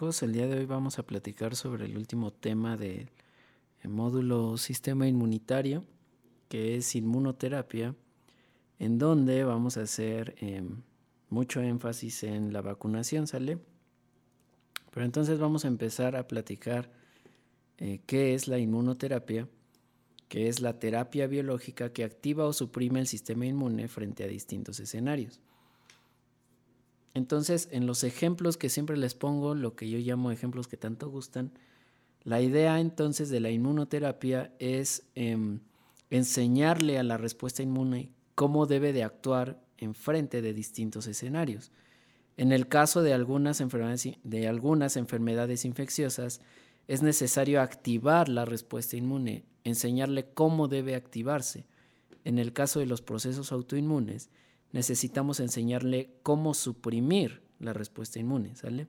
el día de hoy vamos a platicar sobre el último tema del módulo sistema inmunitario, que es inmunoterapia, en donde vamos a hacer em, mucho énfasis en la vacunación, ¿sale? Pero entonces vamos a empezar a platicar eh, qué es la inmunoterapia, que es la terapia biológica que activa o suprime el sistema inmune frente a distintos escenarios. Entonces, en los ejemplos que siempre les pongo, lo que yo llamo ejemplos que tanto gustan, la idea entonces de la inmunoterapia es em, enseñarle a la respuesta inmune cómo debe de actuar en frente de distintos escenarios. En el caso de algunas enfermedades, de algunas enfermedades infecciosas, es necesario activar la respuesta inmune, enseñarle cómo debe activarse. En el caso de los procesos autoinmunes, necesitamos enseñarle cómo suprimir la respuesta inmune, ¿sale?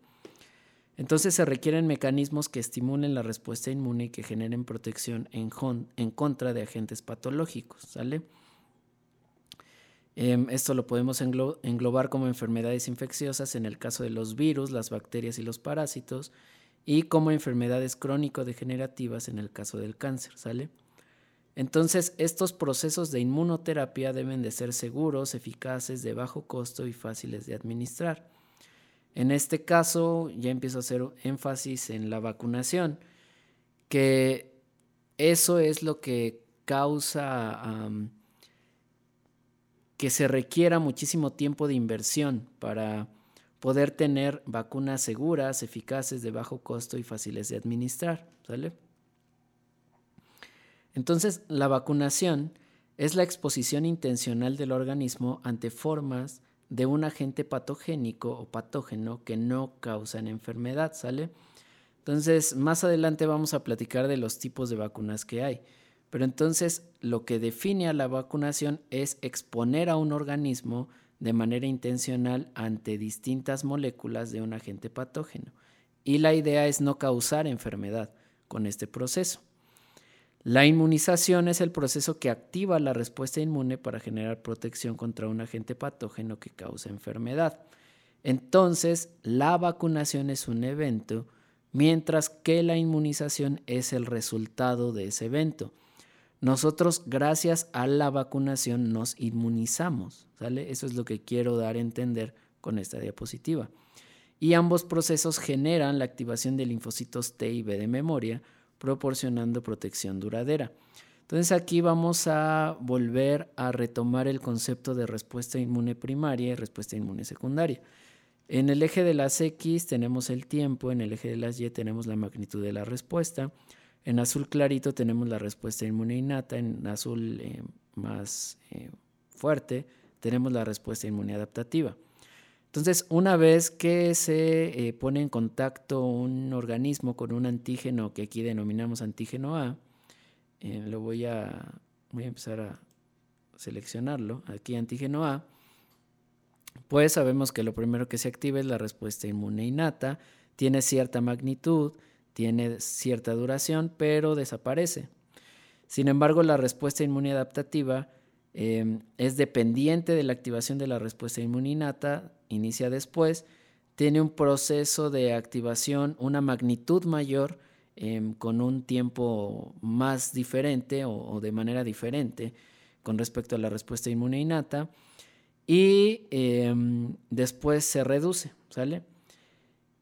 Entonces se requieren mecanismos que estimulen la respuesta inmune y que generen protección en, contra de agentes patológicos, ¿sale? Em, esto lo podemos englobar como enfermedades infecciosas en el caso de los virus, las bacterias y los parásitos, y como enfermedades crónico-degenerativas en el caso del cáncer, ¿sale? Entonces, estos procesos de inmunoterapia deben de ser seguros, eficaces, de bajo costo y fáciles de administrar. En este caso, ya empiezo a hacer énfasis en la vacunación, que eso es lo que causa que se requiera muchísimo tiempo de inversión para poder tener vacunas seguras, eficaces, de bajo costo y fáciles de administrar. ¿Sale? Entonces, la vacunación es la exposición intencional del organismo ante formas de un agente patogénico o patógeno que no causan enfermedad, ¿sale? Entonces, más adelante vamos a platicar de los tipos de vacunas que hay. Pero entonces, lo que define a la vacunación es exponer a un organismo de manera intencional ante distintas moléculas de un agente patógeno. Y la idea es no causar enfermedad con este proceso. La inmunización es el proceso que activa la respuesta inmune para generar protección contra un agente patógeno que causa enfermedad. Entonces, la vacunación es un evento, mientras que la inmunización es el resultado de ese evento. Nosotros, gracias a la vacunación, nos inmunizamos. Eso es lo que quiero dar a entender con esta diapositiva. Y ambos procesos generan la activación de linfocitos T y B de memoria, proporcionando protección duradera. Entonces aquí vamos a volver a retomar el concepto de respuesta inmune primaria y respuesta inmune secundaria. En el eje de las X tenemos el tiempo, en el eje de las Y tenemos la magnitud de la respuesta, en azul clarito tenemos la respuesta inmune innata, en azul eh, más eh, fuerte tenemos la respuesta inmune adaptativa. Entonces, una vez que se eh, pone en contacto un organismo con un antígeno que aquí denominamos antígeno A, eh, lo voy a, voy a empezar a seleccionarlo, aquí antígeno A, pues sabemos que lo primero que se activa es la respuesta inmune innata, tiene cierta magnitud, tiene cierta duración, pero desaparece. Sin embargo, la respuesta inmune adaptativa Em, es dependiente de la activación de la respuesta inmuninata, inicia después, tiene un proceso de activación, una magnitud mayor, em, con un tiempo más diferente o, de manera diferente con respecto a la respuesta inmune innata, y em, después se reduce, ¿sale?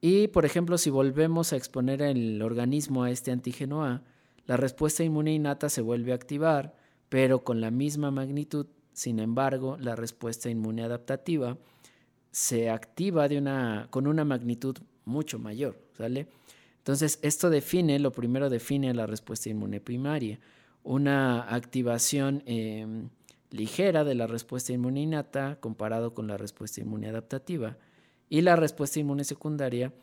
Y, por ejemplo, si volvemos a exponer el organismo a este antígeno A, la respuesta inmune innata se vuelve a activar, pero con la misma magnitud, sin embargo, la respuesta inmune adaptativa se activa de una, con una magnitud mucho mayor, ¿sale? Entonces, esto define, lo primero define la respuesta inmune primaria, una activación em, ligera de la respuesta inmune innata comparado con la respuesta inmune adaptativa. Y la respuesta inmune secundaria,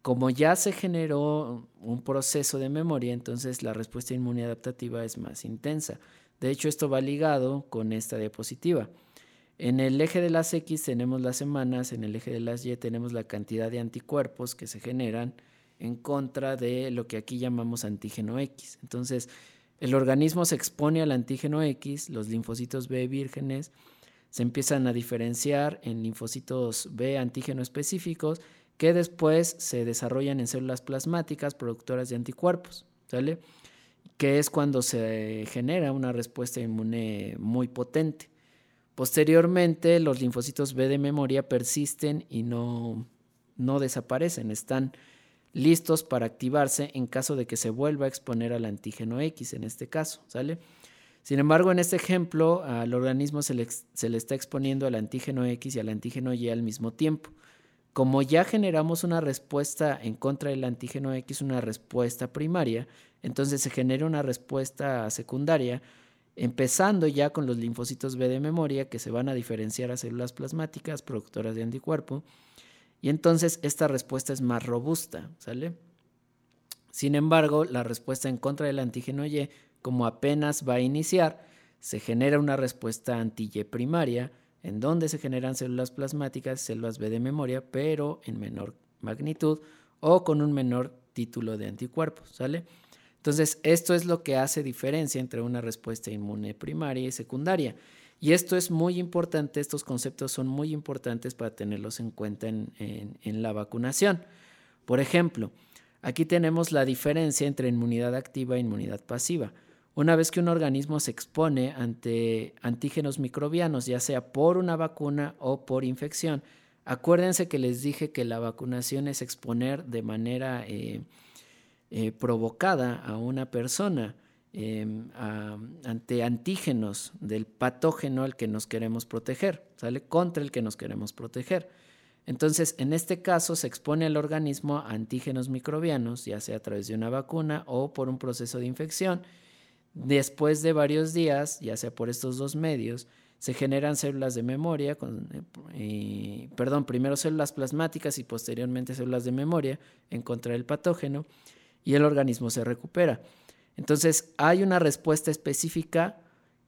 como ya se generó un proceso de memoria, entonces la respuesta inmune adaptativa es más intensa. De hecho, esto va ligado con esta diapositiva. En el eje de las X tenemos las semanas, en el eje de las Y tenemos la cantidad de anticuerpos que se generan en contra de lo que aquí llamamos antígeno X. Entonces, el organismo se expone al antígeno X, los linfocitos B vírgenes se empiezan a diferenciar en linfocitos B antígeno específicos que después se desarrollan en células plasmáticas productoras de anticuerpos, ¿sale? Que es cuando se genera una respuesta inmune muy potente. Posteriormente, los linfocitos B de memoria persisten y no, no desaparecen, están listos para activarse en caso de que se vuelva a exponer al antígeno X, en este caso, ¿sale? Sin embargo, en este ejemplo, al organismo se le, se le, está exponiendo al antígeno X y al antígeno Y al mismo tiempo. Como ya generamos una respuesta en contra del antígeno X, una respuesta primaria, entonces se genera una respuesta secundaria, empezando ya con los linfocitos B de memoria que se van a diferenciar a células plasmáticas productoras de anticuerpo y entonces esta respuesta es más robusta, ¿sale? Sin embargo, la respuesta en contra del antígeno Y, como apenas va a iniciar, se genera una respuesta anti-Y primaria, en donde se generan células plasmáticas, células B de memoria, pero en menor magnitud o con un menor título de anticuerpos, ¿sale? Entonces, esto es lo que hace diferencia entre una respuesta inmune primaria y secundaria. Y esto es muy importante, estos conceptos son muy importantes para tenerlos en cuenta en, la vacunación. Por ejemplo, aquí tenemos la diferencia entre inmunidad activa e inmunidad pasiva. Una vez que un organismo se expone ante antígenos microbianos, ya sea por una vacuna o por infección, acuérdense que les dije que la vacunación es exponer de manera eh, eh, provocada a una persona Em, ante antígenos del patógeno al que nos queremos proteger, ¿sale? Contra el que nos queremos proteger. Entonces, en este caso se expone al organismo a antígenos microbianos, ya sea a través de una vacuna o por un proceso de infección. Después de varios días, ya sea por estos dos medios, se generan células de memoria, eh, perdón, primero células plasmáticas y posteriormente células de memoria en contra del patógeno y el organismo se recupera. Entonces hay una respuesta específica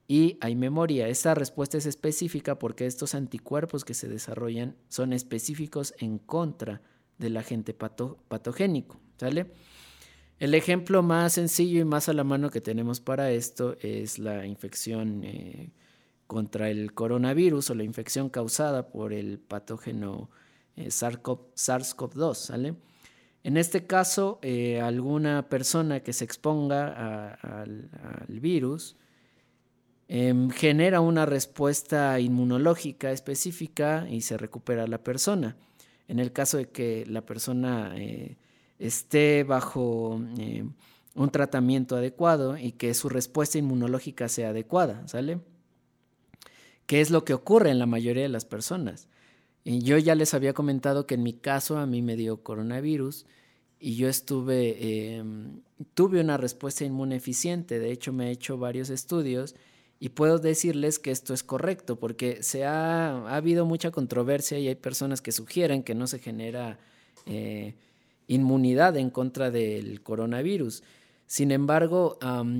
y hay memoria. Esa respuesta es específica porque estos anticuerpos que se desarrollan son específicos en contra del agente patogénico. El ejemplo más sencillo y más a la mano que tenemos para esto es la infección eh, contra el coronavirus o la infección causada por el patógeno eh, SARS-CoV-2. ¿Sale? En este caso, eh, alguna persona que se exponga al, virus em, genera una respuesta inmunológica específica y se recupera la persona. En el caso de que la persona eh, esté bajo eh, un tratamiento adecuado y que su respuesta inmunológica sea adecuada, ¿sale? ¿Qué es lo que ocurre en la mayoría de las personas? Yo ya les había comentado que en mi caso a mí me dio coronavirus y yo estuve, em, tuve una respuesta inmune eficiente. De hecho, me he hecho varios estudios y puedo decirles que esto es correcto porque se ha, ha habido mucha controversia y hay personas que sugieren que no se genera eh, inmunidad en contra del coronavirus. Sin embargo,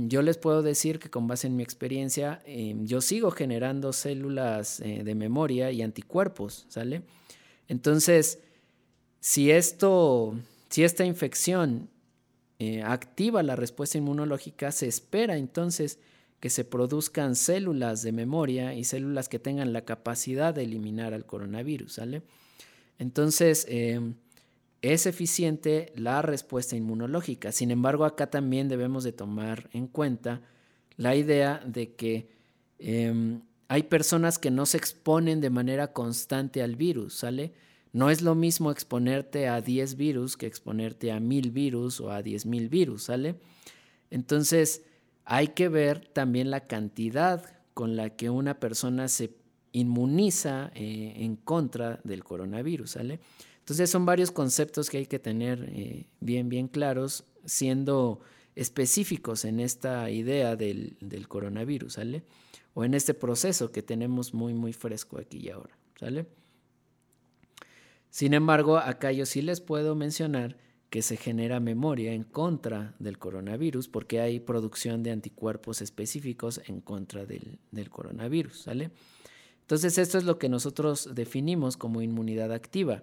yo les puedo decir que con base en mi experiencia, em, yo sigo generando células eh, de memoria y anticuerpos, ¿sale? Entonces, si esto si esta infección eh, activa la respuesta inmunológica, se espera entonces que se produzcan células de memoria y células que tengan la capacidad de eliminar al coronavirus, ¿sale? Entonces, em, es eficiente la respuesta inmunológica. Sin embargo, acá también debemos de tomar en cuenta la idea de que em, hay personas que no se exponen de manera constante al virus, ¿sale? No es lo mismo exponerte a 10 virus que exponerte a 1000 virus o a 10.000 virus, ¿sale? Entonces, hay que ver también la cantidad con la que una persona se inmuniza eh, en contra del coronavirus, ¿sale? Entonces son varios conceptos que hay que tener eh, bien, bien claros, siendo específicos en esta idea del, del, coronavirus, ¿sale? O en este proceso que tenemos muy, muy fresco aquí y ahora, ¿sale? Sin embargo, acá yo sí les puedo mencionar que se genera memoria en contra del coronavirus porque hay producción de anticuerpos específicos en contra del, coronavirus, ¿sale? Entonces esto es lo que nosotros definimos como inmunidad activa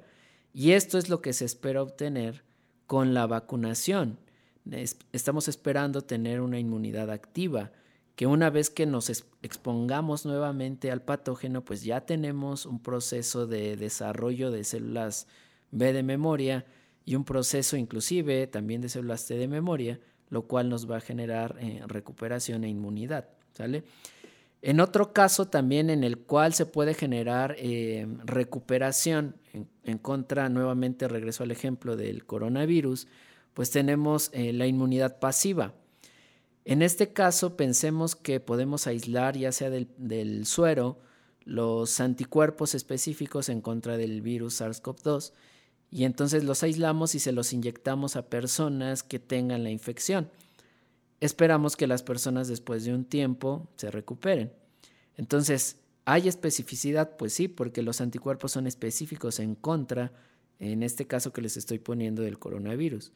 y esto es lo que se espera obtener con la vacunación. Estamos esperando tener una inmunidad activa que una vez que nos expongamos nuevamente al patógeno, pues ya tenemos un proceso de desarrollo de células B de memoria y un proceso inclusive también de células T de memoria, lo cual nos va a generar eh, recuperación e inmunidad. ¿sale? En otro caso también en el cual se puede generar eh, recuperación en, contra, nuevamente regreso al ejemplo del coronavirus, pues tenemos eh, la inmunidad pasiva. En este caso pensemos que podemos aislar ya sea del, del suero los anticuerpos específicos en contra del virus SARS-CoV-2 y entonces los aislamos y se los inyectamos a personas que tengan la infección. Esperamos que las personas después de un tiempo se recuperen. Entonces, ¿hay especificidad? Pues sí, porque los anticuerpos son específicos en contra, en este caso que les estoy poniendo del coronavirus.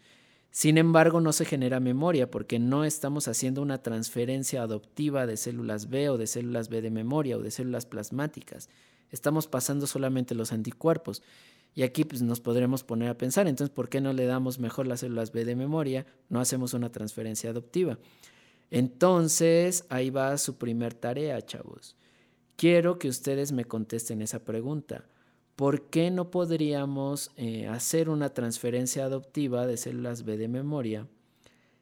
Sin embargo, no se genera memoria porque no estamos haciendo una transferencia adoptiva de células B o de células B de memoria o de células plasmáticas. Estamos pasando solamente los anticuerpos. Y aquí pues, nos podremos poner a pensar, entonces, ¿por qué no le damos mejor las células B de memoria? No hacemos una transferencia adoptiva. Entonces, ahí va su primer tarea, chavos. Quiero que ustedes me contesten esa pregunta. ¿Por qué no podríamos eh, hacer una transferencia adoptiva de células B de memoria?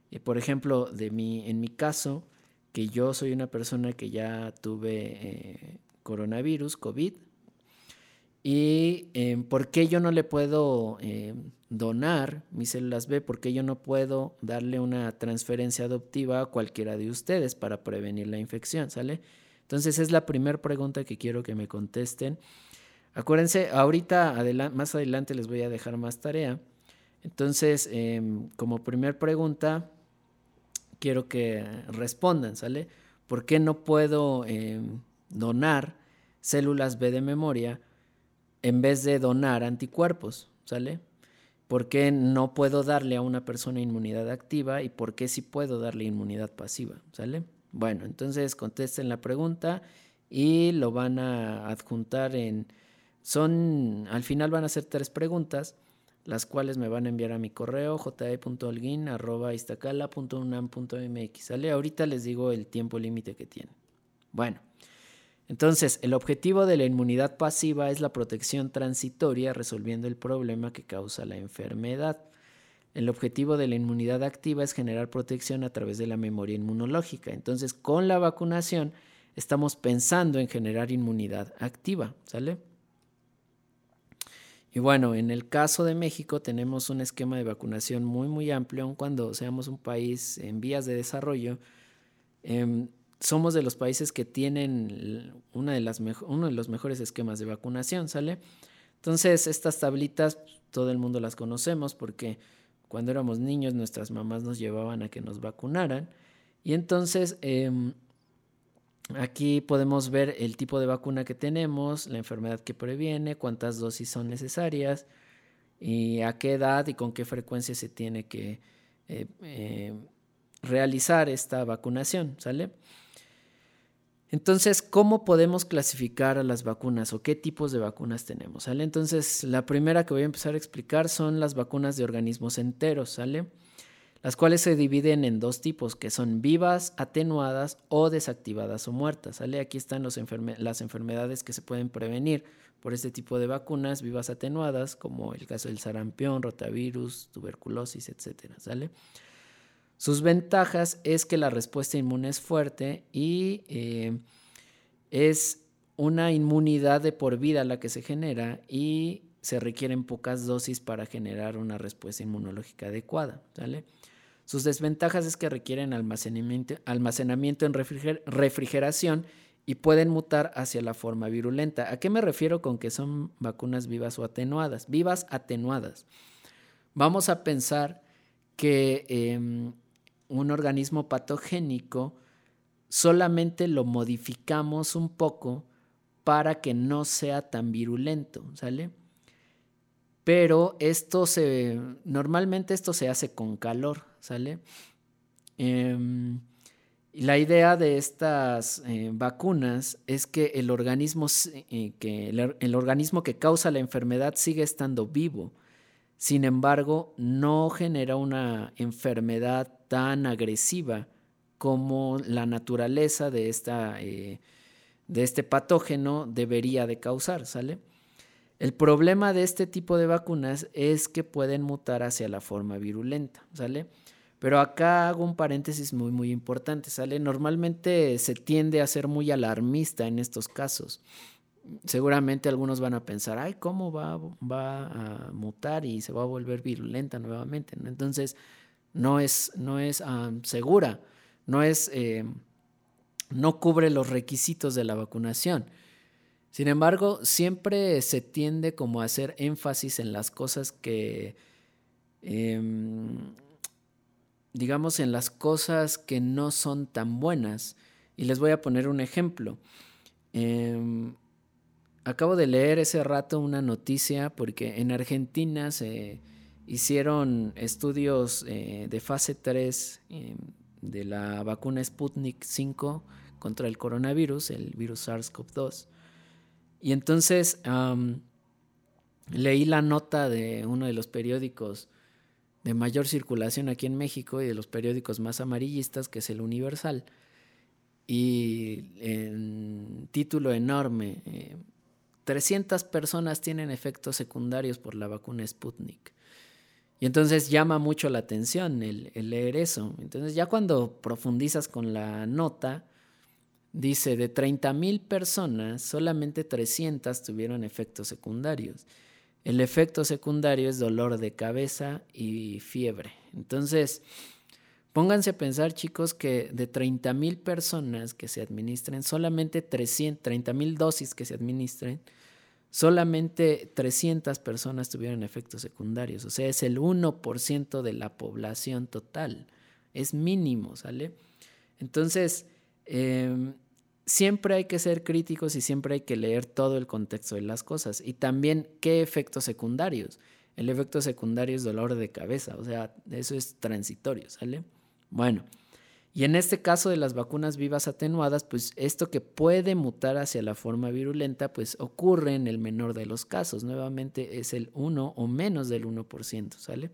Y por ejemplo, de mi, en mi caso, que yo soy una persona que ya tuve eh, coronavirus, COVID, ¿Y em, por qué yo no le puedo em, donar mis células B? ¿Por qué yo no puedo darle una transferencia adoptiva a cualquiera de ustedes para prevenir la infección? ¿Sale? Entonces es la primera pregunta que quiero que me contesten. Acuérdense, ahorita más adelante les voy a dejar más tarea. Entonces, em, como primera pregunta, quiero que respondan, ¿sale? ¿Por qué no puedo donar células B de memoria? En vez de donar anticuerpos, ¿sale? ¿Por qué no puedo darle a una persona inmunidad activa y por qué sí puedo darle inmunidad pasiva, ¿sale? Bueno, entonces contesten la pregunta y lo van a adjuntar en... Son, al final van a ser tres preguntas, las cuales me van a enviar a mi correo j.elguin.istacala.unam.mx, ¿sale? Ahorita les digo el tiempo límite que tiene. Bueno. Entonces, el objetivo de la inmunidad pasiva es la protección transitoria resolviendo el problema que causa la enfermedad. El objetivo de la inmunidad activa es generar protección a través de la memoria inmunológica. Entonces, con la vacunación estamos pensando en generar inmunidad activa, ¿sale? Y bueno, en el caso de México tenemos un esquema de vacunación muy, muy amplio, aun cuando seamos un país en vías de desarrollo. Em, somos de los países que tienen una de las uno de los mejores esquemas de vacunación, ¿sale? Entonces, estas tablitas, todo el mundo las conocemos porque cuando éramos niños nuestras mamás nos llevaban a que nos vacunaran. Y entonces, em, aquí podemos ver el tipo de vacuna que tenemos, la enfermedad que previene, cuántas dosis son necesarias y a qué edad y con qué frecuencia se tiene que eh, eh, realizar esta vacunación, ¿sale? Entonces, ¿cómo podemos clasificar a las vacunas o qué tipos de vacunas tenemos? ¿Sale? Entonces, la primera que voy a empezar a explicar son las vacunas de organismos enteros, ¿sale? Las cuales se dividen en dos tipos, que son vivas, atenuadas o desactivadas o muertas, ¿sale? Aquí están las enfermedades que se pueden prevenir por este tipo de vacunas, vivas atenuadas, como el caso del sarampión, rotavirus, tuberculosis, etcétera, ¿sale? Sus ventajas es que la respuesta inmune es fuerte y eh, es una inmunidad de por vida la que se genera y se requieren pocas dosis para generar una respuesta inmunológica adecuada. Sus desventajas es que requieren almacenamiento, almacenamiento en refrigeración y pueden mutar hacia la forma virulenta. ¿A qué me refiero con que son vacunas vivas o atenuadas? Vivas atenuadas. Vamos a pensar que em, un organismo patogénico, solamente lo modificamos un poco para que no sea tan virulento, ¿sale? Pero esto se, normalmente esto se hace con calor, ¿sale? Em, la idea de estas eh, vacunas es que el organismo, eh, que el organismo que causa la enfermedad sigue estando vivo. Sin embargo, no genera una enfermedad tan agresiva como la naturaleza de, esta, eh, de este patógeno debería de causar, ¿sale? El problema de este tipo de vacunas es que pueden mutar hacia la forma virulenta, ¿sale? Pero acá hago un paréntesis muy, muy importante, ¿sale? Normalmente se tiende a ser muy alarmista en estos casos. Seguramente algunos van a pensar, ay, ¿cómo va, va a mutar y se va a volver virulenta nuevamente? Entonces, no es, no es segura, no es, eh, no cubre los requisitos de la vacunación. Sin embargo, siempre se tiende como a hacer énfasis en las cosas que em, digamos, en las cosas que no son tan buenas. Y les voy a poner un ejemplo. Em, acabo de leer ese rato una noticia porque en Argentina se hicieron estudios eh, de fase 3 em, de la vacuna Sputnik 5 contra el coronavirus, el virus SARS-CoV-2. Y entonces leí la nota de uno de los periódicos de mayor circulación aquí en México y de los periódicos más amarillistas, que es el Universal. Y en título enorme, 300 eh, personas tienen efectos secundarios por la vacuna Sputnik. Y entonces llama mucho la atención el, leer eso. Entonces ya cuando profundizas con la nota, dice, de 30 mil personas, solamente 300 tuvieron efectos secundarios. El efecto secundario es dolor de cabeza y fiebre. Entonces, pónganse a pensar, chicos, que de 30 mil personas que se administren, solamente 300, 30 mil dosis que se administren, solamente 300 personas tuvieron efectos secundarios. O sea, es el 1% de la población total. Es mínimo, ¿sale? Entonces, eh, siempre hay que ser críticos y siempre hay que leer todo el contexto de las cosas. Y también qué efectos secundarios. El efecto secundario es dolor de cabeza, o sea, eso es transitorio, ¿sale? Bueno, y en este caso de las vacunas vivas atenuadas, pues esto que puede mutar hacia la forma virulenta, pues ocurre en el menor de los casos. Nuevamente es el 1 o menos del 1%, ¿sale?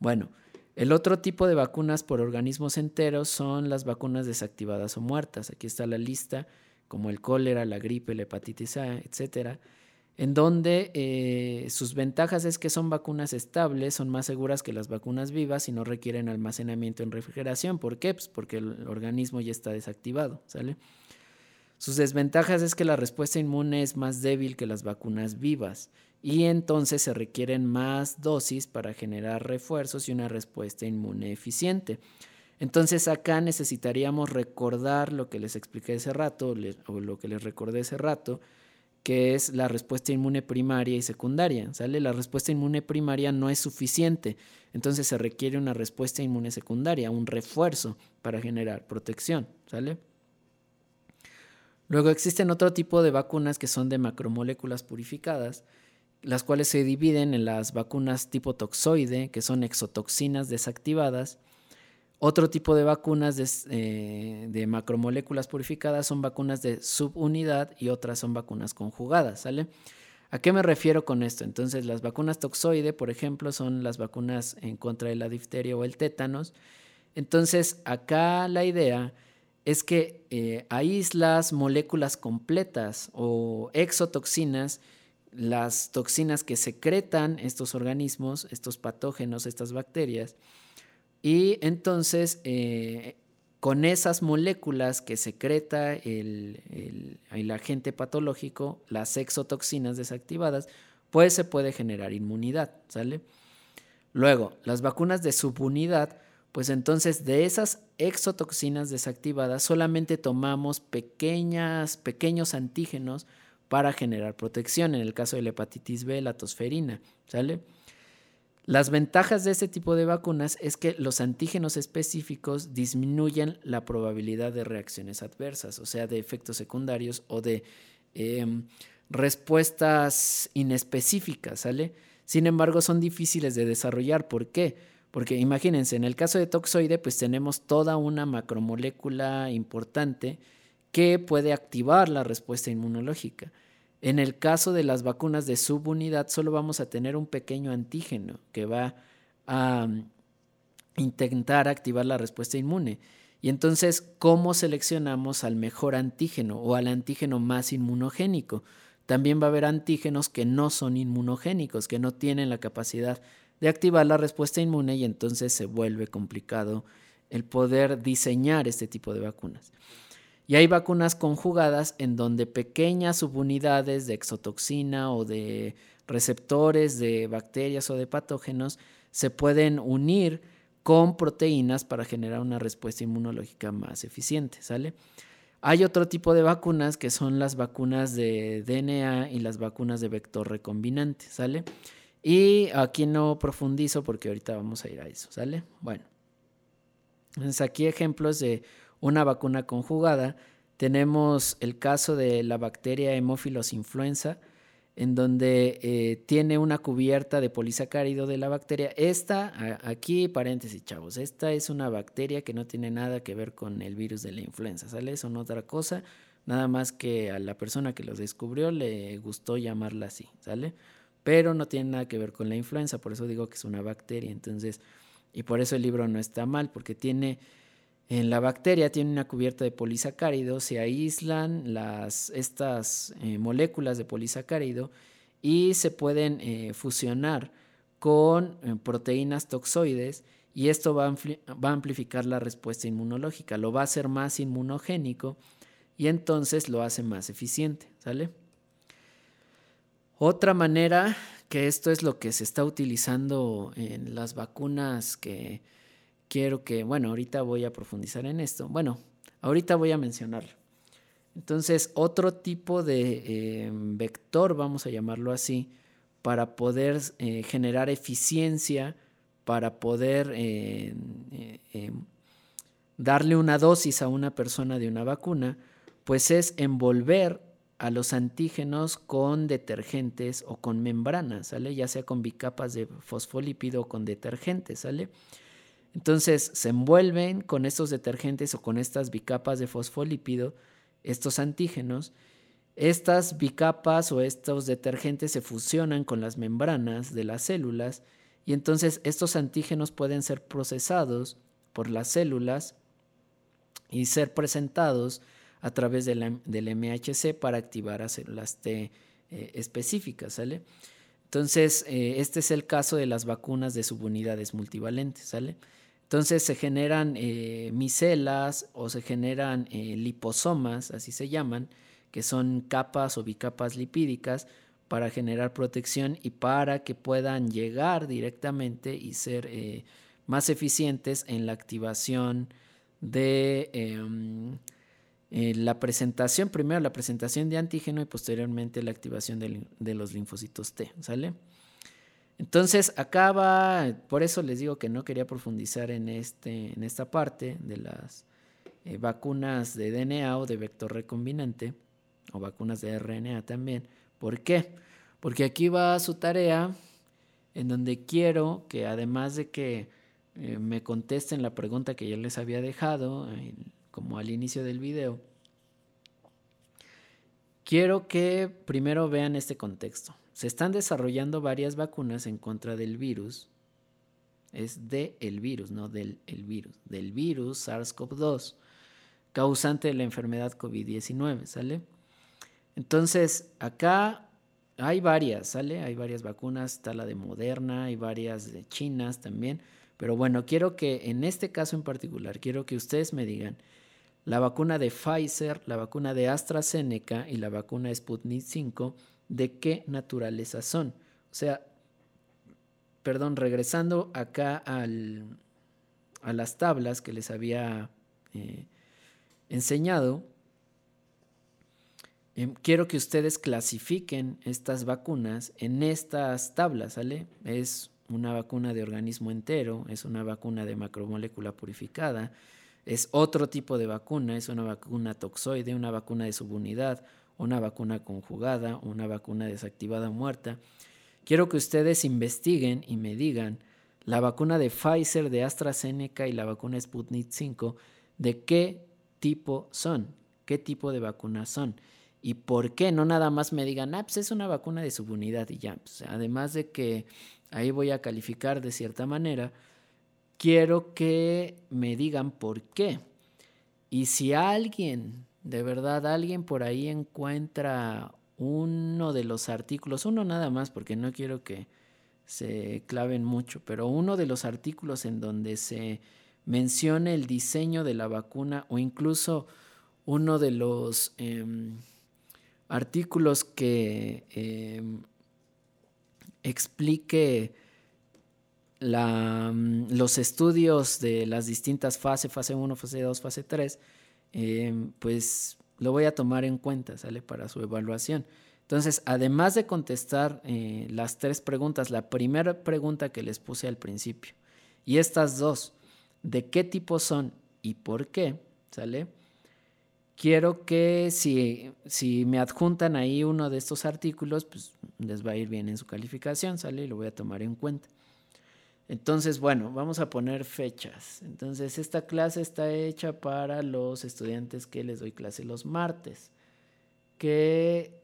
Bueno, el otro tipo de vacunas por organismos enteros son las vacunas desactivadas o muertas. Aquí está la lista, como el cólera, la gripe, la hepatitis A, etcétera, en donde eh, sus ventajas es que son vacunas estables, son más seguras que las vacunas vivas y no requieren almacenamiento en refrigeración. ¿Por qué? Pues porque el organismo ya está desactivado, ¿sale? Sus desventajas es que la respuesta inmune es más débil que las vacunas vivas y entonces se requieren más dosis para generar refuerzos y una respuesta inmune eficiente. Entonces acá necesitaríamos recordar lo que les expliqué hace rato, o lo que les recordé hace rato, que es la respuesta inmune primaria y secundaria. ¿sale? La respuesta inmune primaria no es suficiente, entonces se requiere una respuesta inmune secundaria, un refuerzo para generar protección. ¿sale? Luego existen otro tipo de vacunas que son de macromoléculas purificadas, las cuales se dividen en las vacunas tipo toxoide, que son exotoxinas desactivadas. Otro tipo de vacunas de, eh, macromoléculas purificadas son vacunas de subunidad y otras son vacunas conjugadas, ¿sale? ¿A qué me refiero con esto? Entonces, las vacunas toxoide, por ejemplo, son las vacunas en contra de la difteria o el tétanos. Entonces, acá la idea es que eh, aíslas moléculas completas o exotoxinas las toxinas que secretan estos organismos, estos patógenos, estas bacterias. Y entonces, eh, con esas moléculas que secreta el, el, agente patológico, las exotoxinas desactivadas, pues se puede generar inmunidad, ¿sale? Luego, las vacunas de subunidad, pues entonces de esas exotoxinas desactivadas solamente tomamos pequeñas, pequeños antígenos para generar protección, en el caso de la hepatitis B, la tosferina, ¿sale? Las ventajas de este tipo de vacunas es que los antígenos específicos disminuyen la probabilidad de reacciones adversas, o sea, de efectos secundarios o de em, respuestas inespecíficas, ¿sale? Sin embargo, son difíciles de desarrollar. ¿Por qué? Porque imagínense, en el caso de toxoide, pues tenemos toda una macromolécula importante que puede activar la respuesta inmunológica. En el caso de las vacunas de subunidad, solo vamos a tener un pequeño antígeno que va a mm, intentar activar la respuesta inmune. Y entonces, ¿cómo seleccionamos al mejor antígeno o al antígeno más inmunogénico? también va a haber antígenos que no son inmunogénicos, que no tienen la capacidad de activar la respuesta inmune y entonces se vuelve complicado el poder diseñar este tipo de vacunas. Y hay vacunas conjugadas en donde pequeñas subunidades de exotoxina o de receptores de bacterias o de patógenos se pueden unir con proteínas para generar una respuesta inmunológica más eficiente, ¿sale? Hay otro tipo de vacunas que son las vacunas de DNA y las vacunas de vector recombinante, ¿sale? Y aquí no profundizo porque ahorita vamos a ir a eso, ¿sale? Bueno, entonces aquí ejemplos de una vacuna conjugada. Tenemos el caso de la bacteria Hemophilus influenza, en donde eh, tiene una cubierta de polisacárido de la bacteria. Esta, aquí paréntesis chavos, esta es una bacteria que no tiene nada que ver con el virus de la influenza, ¿sale? Son otra cosa, nada más que a la persona que los descubrió le gustó llamarla así, ¿sale? Pero no tiene nada que ver con la influenza, por eso digo que es una bacteria, entonces, y por eso el libro no está mal, porque tiene en la bacteria tiene una cubierta de polisacárido, se aíslan estas eh, moléculas de polisacárido y se pueden eh, fusionar con eh, proteínas toxoides y esto va a, va a, amplificar la respuesta inmunológica, lo va a hacer más inmunogénico y entonces lo hace más eficiente, ¿sale? Otra manera que esto es lo que se está utilizando en las vacunas que quiero que, bueno, ahorita voy a profundizar en esto. Bueno, ahorita voy a mencionarlo. Entonces, otro tipo de em, vector, vamos a llamarlo así, para poder eh, generar eficiencia, para poder eh, eh, darle una dosis a una persona de una vacuna, pues es envolver a los antígenos con detergentes o con membranas, ¿sale? Ya sea con bicapas de fosfolípido o con detergentes, ¿sale? Entonces se envuelven con estos detergentes o con estas bicapas de fosfolípido, estos antígenos. Estas bicapas o estos detergentes se fusionan con las membranas de las células y entonces estos antígenos pueden ser procesados por las células y ser presentados a través del MHC para activar a células T eh, específicas, ¿sale? Entonces, eh, este es el caso de las vacunas de subunidades multivalentes, ¿sale? Entonces se generan eh, micelas o se generan eh, liposomas, así se llaman, que son capas o bicapas lipídicas para generar protección y para que puedan llegar directamente y ser eh, más eficientes en la activación de em, la presentación, primero la presentación de antígeno y posteriormente la activación de, de los linfocitos T, ¿sale? Entonces, acá va, por eso les digo que no quería profundizar en, este, en esta parte de las eh, vacunas de DNA o de vector recombinante, o vacunas de RNA también. ¿Por qué? Porque aquí va su tarea en donde quiero que además de que eh, me contesten la pregunta que ya les había dejado, como al inicio del video, quiero que primero vean este contexto. Se están desarrollando varias vacunas en contra del virus. Es de el virus, no del el virus. Del virus SARS-CoV-2, causante de la enfermedad COVID-19, ¿sale? Entonces, acá hay varias, ¿sale? Hay varias vacunas, está la de Moderna, hay varias de chinas también. Pero bueno, quiero que en este caso en particular, quiero que ustedes me digan la vacuna de Pfizer, la vacuna de AstraZeneca y la vacuna Sputnik 5 de qué naturaleza son. O sea, perdón, regresando acá al, a las tablas que les había eh, enseñado, em, quiero que ustedes clasifiquen estas vacunas en estas tablas, ¿sale? Es una vacuna de organismo entero, es una vacuna de macromolécula purificada, es otro tipo de vacuna, es una vacuna toxoide, una vacuna de subunidad, una vacuna conjugada, una vacuna desactivada muerta. Quiero que ustedes investiguen y me digan la vacuna de Pfizer, de AstraZeneca y la vacuna Sputnik 5, de qué tipo son, qué tipo de vacunas son. Y por qué no nada más me digan, ah, pues es una vacuna de subunidad y ya. Pues, además de que ahí voy a calificar de cierta manera, quiero que me digan por qué. Y si alguien de verdad alguien por ahí encuentra uno de los artículos, uno nada más, porque no quiero que se claven mucho, pero uno de los artículos en donde se menciona el diseño de la vacuna o incluso uno de los em, artículos que em, explique mm, los estudios de las distintas fases, fase 1, fase 2, fase 3, em, pues lo voy a tomar en cuenta, ¿sale? Para su evaluación. Entonces, además de contestar eh, las tres preguntas, la primera pregunta que les puse al principio y estas dos, de qué tipo son y por qué, ¿sale? Quiero que si, si me adjuntan ahí uno de estos artículos, pues les va a ir bien en su calificación, ¿sale? Y lo voy a tomar en cuenta. Entonces, bueno, vamos a poner fechas. Entonces, esta clase está hecha para los estudiantes que les doy clase los martes. Que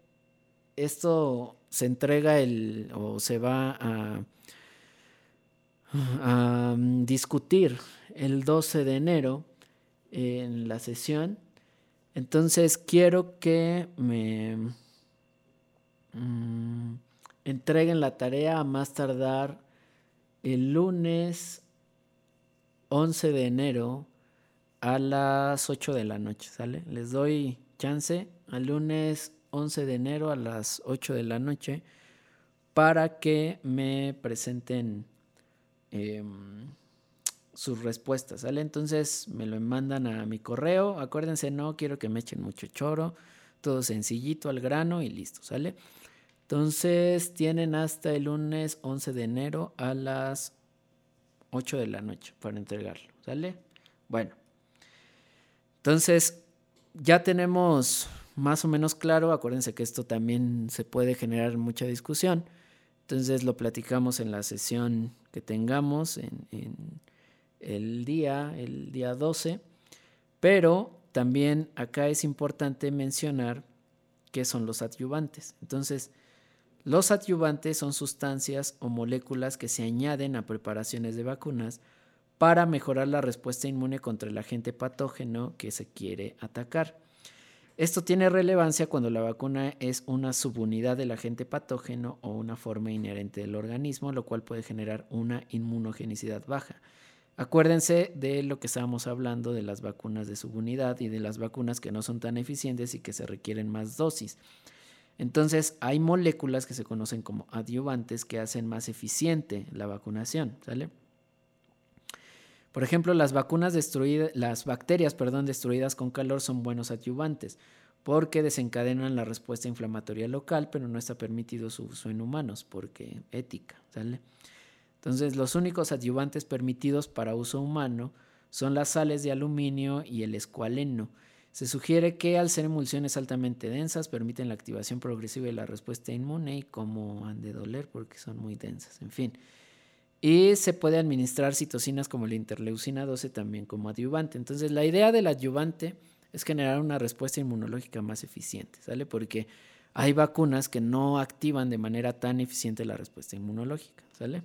esto se entrega el, o se va a, mm, discutir el 12 de enero en la sesión. Entonces, quiero que me mm, entreguen la tarea a más tardar el lunes 11 de enero a las 8 de la noche, ¿sale? Les doy chance al lunes 11 de enero a las 8 de la noche para que me presenten em, sus respuestas, ¿sale? Entonces me lo mandan a mi correo. Acuérdense, no quiero que me echen mucho choro, todo sencillito al grano y listo, ¿sale? Entonces tienen hasta el lunes 11 de enero a las 8 de la noche para entregarlo, ¿sale? Bueno, entonces ya tenemos más o menos claro, acuérdense que esto también se puede generar mucha discusión, entonces lo platicamos en la sesión que tengamos en, el día, el día 12, pero también acá es importante mencionar qué son los adyuvantes. Entonces, los adyuvantes son sustancias o moléculas que se añaden a preparaciones de vacunas para mejorar la respuesta inmune contra el agente patógeno que se quiere atacar. Esto tiene relevancia cuando la vacuna es una subunidad del agente patógeno o una forma inherente del organismo, lo cual puede generar una inmunogenicidad baja. Acuérdense de lo que estábamos hablando de las vacunas de subunidad y de las vacunas que no son tan eficientes y que se requieren más dosis. Entonces, hay moléculas que se conocen como adyuvantes que hacen más eficiente la vacunación, ¿sale? Por ejemplo, las vacunas destruidas, las bacterias, perdón, destruidas con calor son buenos adyuvantes porque desencadenan la respuesta inflamatoria local, pero no está permitido su uso en humanos porque ética, ¿sale? Entonces, los únicos adyuvantes permitidos para uso humano son las sales de aluminio y el escualeno. Se sugiere que al ser emulsiones altamente densas permiten la activación progresiva de la respuesta inmune y como han de doler porque son muy densas, en fin. Y se puede administrar citocinas como la interleucina 12 también como adyuvante. Entonces la idea del adyuvante es generar una respuesta inmunológica más eficiente, ¿sale? Porque hay vacunas que no activan de manera tan eficiente la respuesta inmunológica, ¿sale?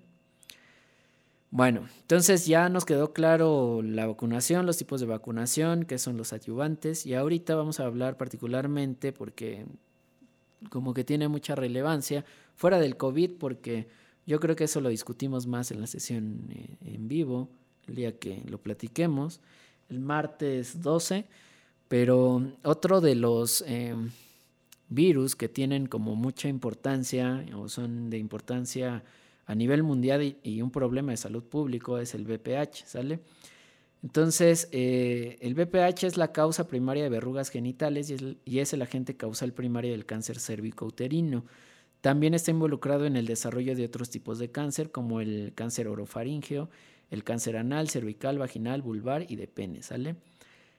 Bueno, entonces ya nos quedó claro la vacunación, los tipos de vacunación, qué son los adyuvantes y ahorita vamos a hablar particularmente porque como que tiene mucha relevancia fuera del COVID porque yo creo que eso lo discutimos más en la sesión eh, en vivo, el día que lo platiquemos, el martes 12, pero otro de los eh, virus que tienen como mucha importancia o son de importancia a nivel mundial y, un problema de salud público es el BPH, ¿sale? Entonces, eh, el BPH es la causa primaria de verrugas genitales y es, el agente causal primario del cáncer cervicouterino. También está involucrado en el desarrollo de otros tipos de cáncer, como el cáncer orofaringeo, el cáncer anal, cervical, vaginal, vulvar y de pene, ¿sale?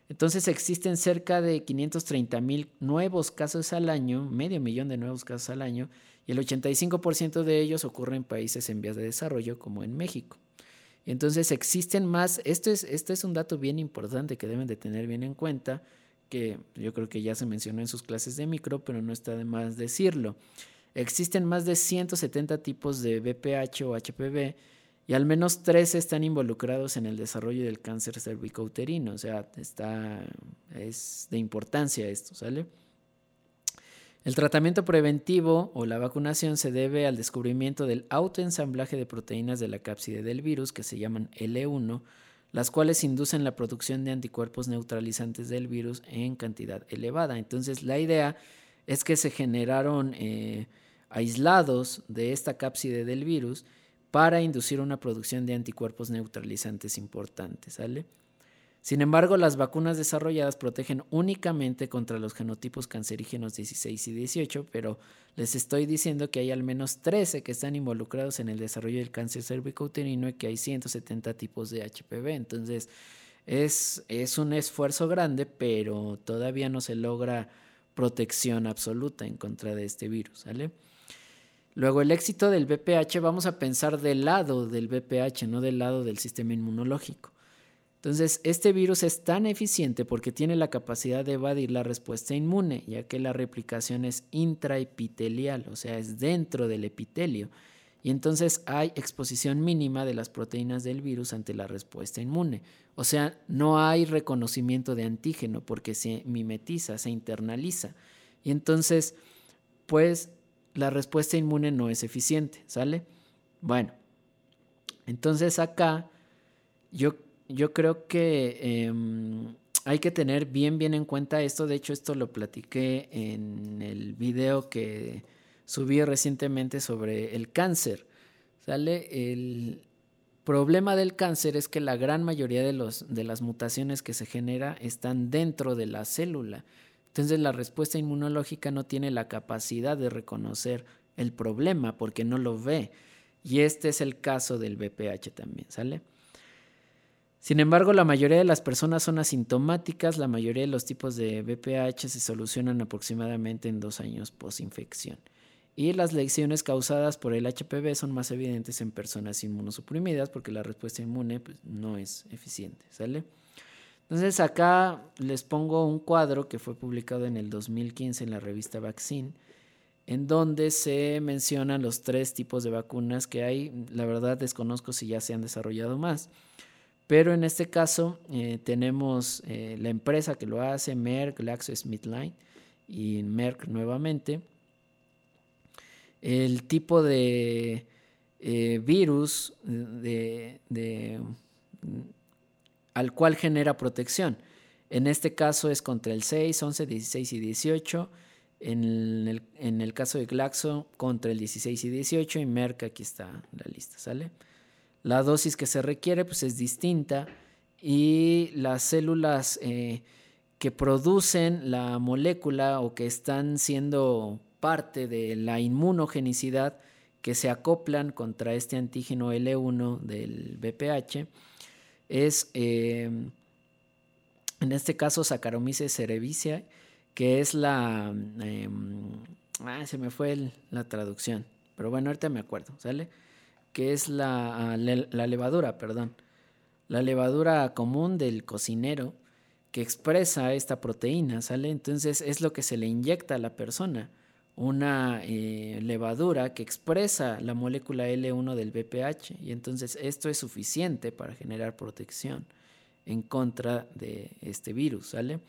Entonces existen cerca de 530 mil nuevos casos al año, medio millón de nuevos casos al año, y el 85% de ellos ocurre en países en vías de desarrollo como en México. Entonces existen más, esto es, es un dato bien importante que deben de tener bien en cuenta, que yo creo que ya se mencionó en sus clases de micro, pero no está de más decirlo. Existen más de 170 tipos de BPH o HPV y al menos 13 están involucrados en el desarrollo del cáncer cervicouterino, o sea, está, es de importancia esto, ¿sale? El tratamiento preventivo o la vacunación se debe al descubrimiento del autoensamblaje de proteínas de la cápside del virus que se llaman L1, las cuales inducen la producción de anticuerpos neutralizantes del virus en cantidad elevada. Entonces la idea es que se generaron eh, aislados de esta cápside del virus para inducir una producción de anticuerpos neutralizantes importantes, ¿sale? Sin embargo, las vacunas desarrolladas protegen únicamente contra los genotipos cancerígenos 16 y 18, pero les estoy diciendo que hay al menos 13 que están involucrados en el desarrollo del cáncer cervicouterino y que hay 170 tipos de HPV. Entonces, es, es un esfuerzo grande, pero todavía no se logra protección absoluta en contra de este virus. Luego, el éxito del BPH, vamos a pensar del lado del BPH, no del lado del sistema inmunológico. Entonces, este virus es tan eficiente porque tiene la capacidad de evadir la respuesta inmune, ya que la replicación es intraepitelial, o sea, es dentro del epitelio. Y entonces hay exposición mínima de las proteínas del virus ante la respuesta inmune. O sea, no hay reconocimiento de antígeno porque se mimetiza, se internaliza. Y entonces, pues la respuesta inmune no es eficiente, ¿sale? Bueno, entonces acá yo yo creo que em, hay que tener bien, bien en cuenta esto. De hecho, esto lo platiqué en el video que subí recientemente sobre el cáncer. ¿Sale? El problema del cáncer es que la gran mayoría de, los, de las mutaciones que se genera están dentro de la célula. Entonces la respuesta inmunológica no tiene la capacidad de reconocer el problema porque no lo ve. Y este es el caso del BPH también, ¿sale? Sin embargo, la mayoría de las personas son asintomáticas, la mayoría de los tipos de BPH se solucionan aproximadamente en dos años post-infección. Y las lesiones causadas por el HPV son más evidentes en personas inmunosuprimidas porque la respuesta inmune pues, no es eficiente, ¿sale? Entonces acá les pongo un cuadro que fue publicado en el 2015 en la revista Vaccine, en donde se mencionan los tres tipos de vacunas que hay. La verdad desconozco si ya se han desarrollado más. Pero en este caso eh, tenemos eh, la empresa que lo hace, Merck, GlaxoSmithKline y Merck nuevamente. El tipo de eh, virus al cual genera protección. En este caso es contra el 6, 11, 16 y 18. En el, en el caso de Glaxo, contra el 16 y 18. Y Merck, aquí está la lista, ¿sale? La dosis que se requiere pues es distinta y las células eh, que producen la molécula o que están siendo parte de la inmunogenicidad que se acoplan contra este antígeno L1 del BPH es eh, en este caso Saccharomyces cerevisiae que es la em, ah, se me fue la traducción pero bueno ahorita me acuerdo sale que es la, la, levadura, perdón. La levadura común del cocinero que expresa esta proteína, ¿sale? Entonces es lo que se le inyecta a la persona, una eh, levadura que expresa la molécula L1 del BPH y entonces esto es suficiente para generar protección en contra de este virus, ¿sale?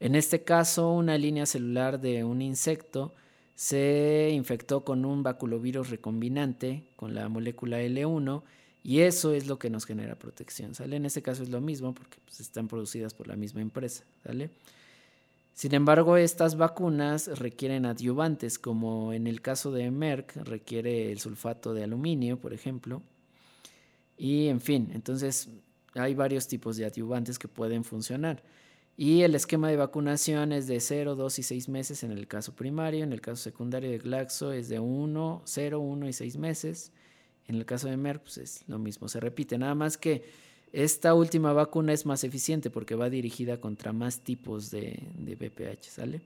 En este caso, una línea celular de un insecto se infectó con un baculovirus recombinante con la molécula L1 y eso es lo que nos genera protección, ¿sale? En este caso es lo mismo porque pues, están producidas por la misma empresa. Sin embargo, estas vacunas requieren adyuvantes, como en el caso de Merck requiere el sulfato de aluminio, por ejemplo. Y en fin, entonces hay varios tipos de adyuvantes que pueden funcionar. Y el esquema de vacunación es de 0, 2 y 6 meses en el caso primario. En el caso secundario de Glaxo es de 1, 0, 1 y 6 meses. En el caso de Merck pues es lo mismo, se repite. Nada más que esta última vacuna es más eficiente porque va dirigida contra más tipos de, de BPH, ¿sale?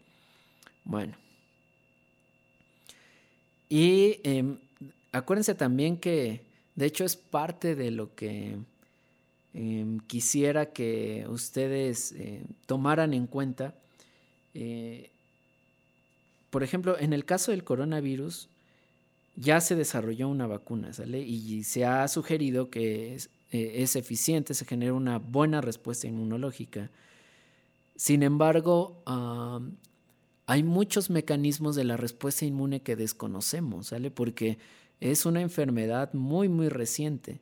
Bueno. Y em, acuérdense también que, de hecho, es parte de lo que Em, quisiera que ustedes eh, tomaran en cuenta, eh, por ejemplo, en el caso del coronavirus, ya se desarrolló una vacuna, ¿sale? Y se ha sugerido que es, eh, eficiente, se genera una buena respuesta inmunológica. Sin embargo, hay muchos mecanismos de la respuesta inmune que desconocemos, ¿sale? Porque es una enfermedad muy, muy reciente.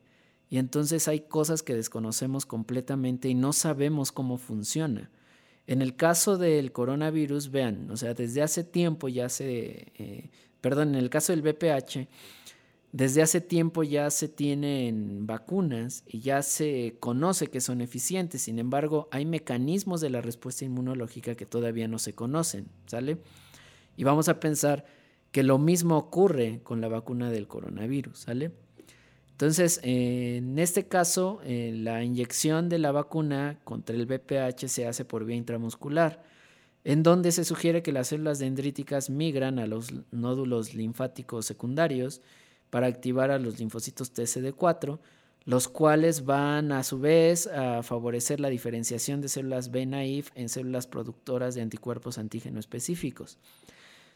Y entonces hay cosas que desconocemos completamente y no sabemos cómo funciona. En el caso del coronavirus, vean, o sea, desde hace tiempo ya se, eh, perdón, en el caso del VPH, desde hace tiempo ya se tienen vacunas y ya se conoce que son eficientes, sin embargo, hay mecanismos de la respuesta inmunológica que todavía no se conocen, ¿sale? Y vamos a pensar que lo mismo ocurre con la vacuna del coronavirus, ¿sale? Entonces, en este caso, eh, la inyección de la vacuna contra el VPH se hace por vía intramuscular, en donde se sugiere que las células dendríticas migran a los nódulos linfáticos secundarios para activar a los linfocitos TCD4, los cuales van a su vez a favorecer la diferenciación de células B naif en células productoras de anticuerpos antígeno específicos.